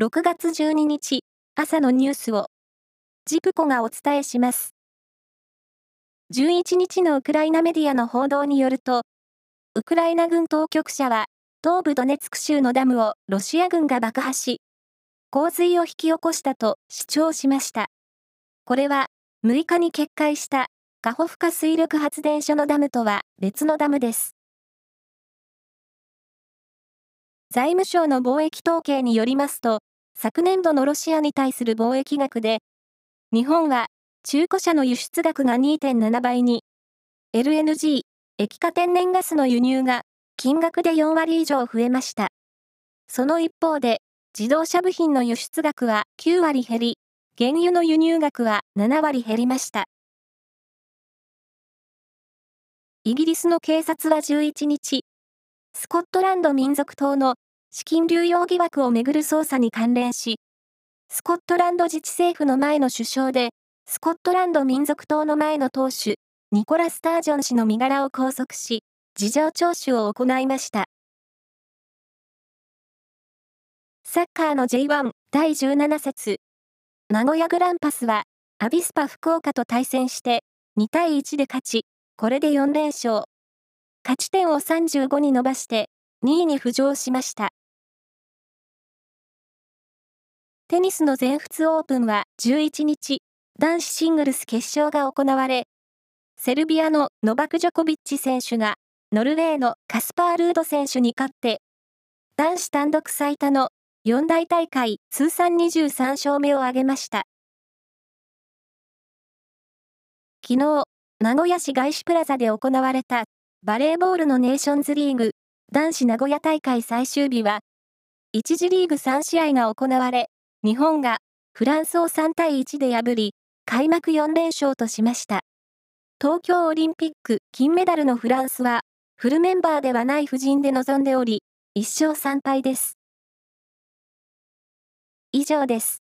6月12日朝のニュースをジプコがお伝えします。11日のウクライナメディアの報道によると、ウクライナ軍当局者は東部ドネツク州のダムをロシア軍が爆破し、洪水を引き起こしたと主張しました。これは6日に決壊したカホフカ水力発電所のダムとは別のダムです。財務省の貿易統計によりますと、昨年度のロシアに対する貿易額で、日本は中古車の輸出額が2.7倍に、LNG、液化天然ガスの輸入が金額で4割以上増えました。その一方で、自動車部品の輸出額は9割減り、原油の輸入額は7割減りました。イギリスの警察は11日、スコットランド民族党の資金流用疑惑をめぐる捜査に関連し、スコットランド自治政府の前の首相で、スコットランド民族党の前の党首、ニコラ・スタージョン氏の身柄を拘束し、事情聴取を行いました。サッカーの J1 第17節、名古屋グランパスは、アビスパ福岡と対戦して、2対1で勝ち、これで4連勝。勝ち点を35に伸ばして、2位に浮上しました。テニスの全仏オープンは11日、男子シングルス決勝が行われ、セルビアのノバク・ジョコビッチ選手が、ノルウェーのカスパー・ルード選手に勝って、男子単独最多の四大大会通算23勝目を挙げました。昨日、名古屋市外資プラザで行われたバレーボールのネーションズリーグ男子名古屋大会最終日は、1次リーグ3試合が行われ、日本がフランスを3対1で破り、開幕4連勝としました。東京オリンピック金メダルのフランスは、フルメンバーではない布陣で臨んでおり、1勝3敗です。以上です。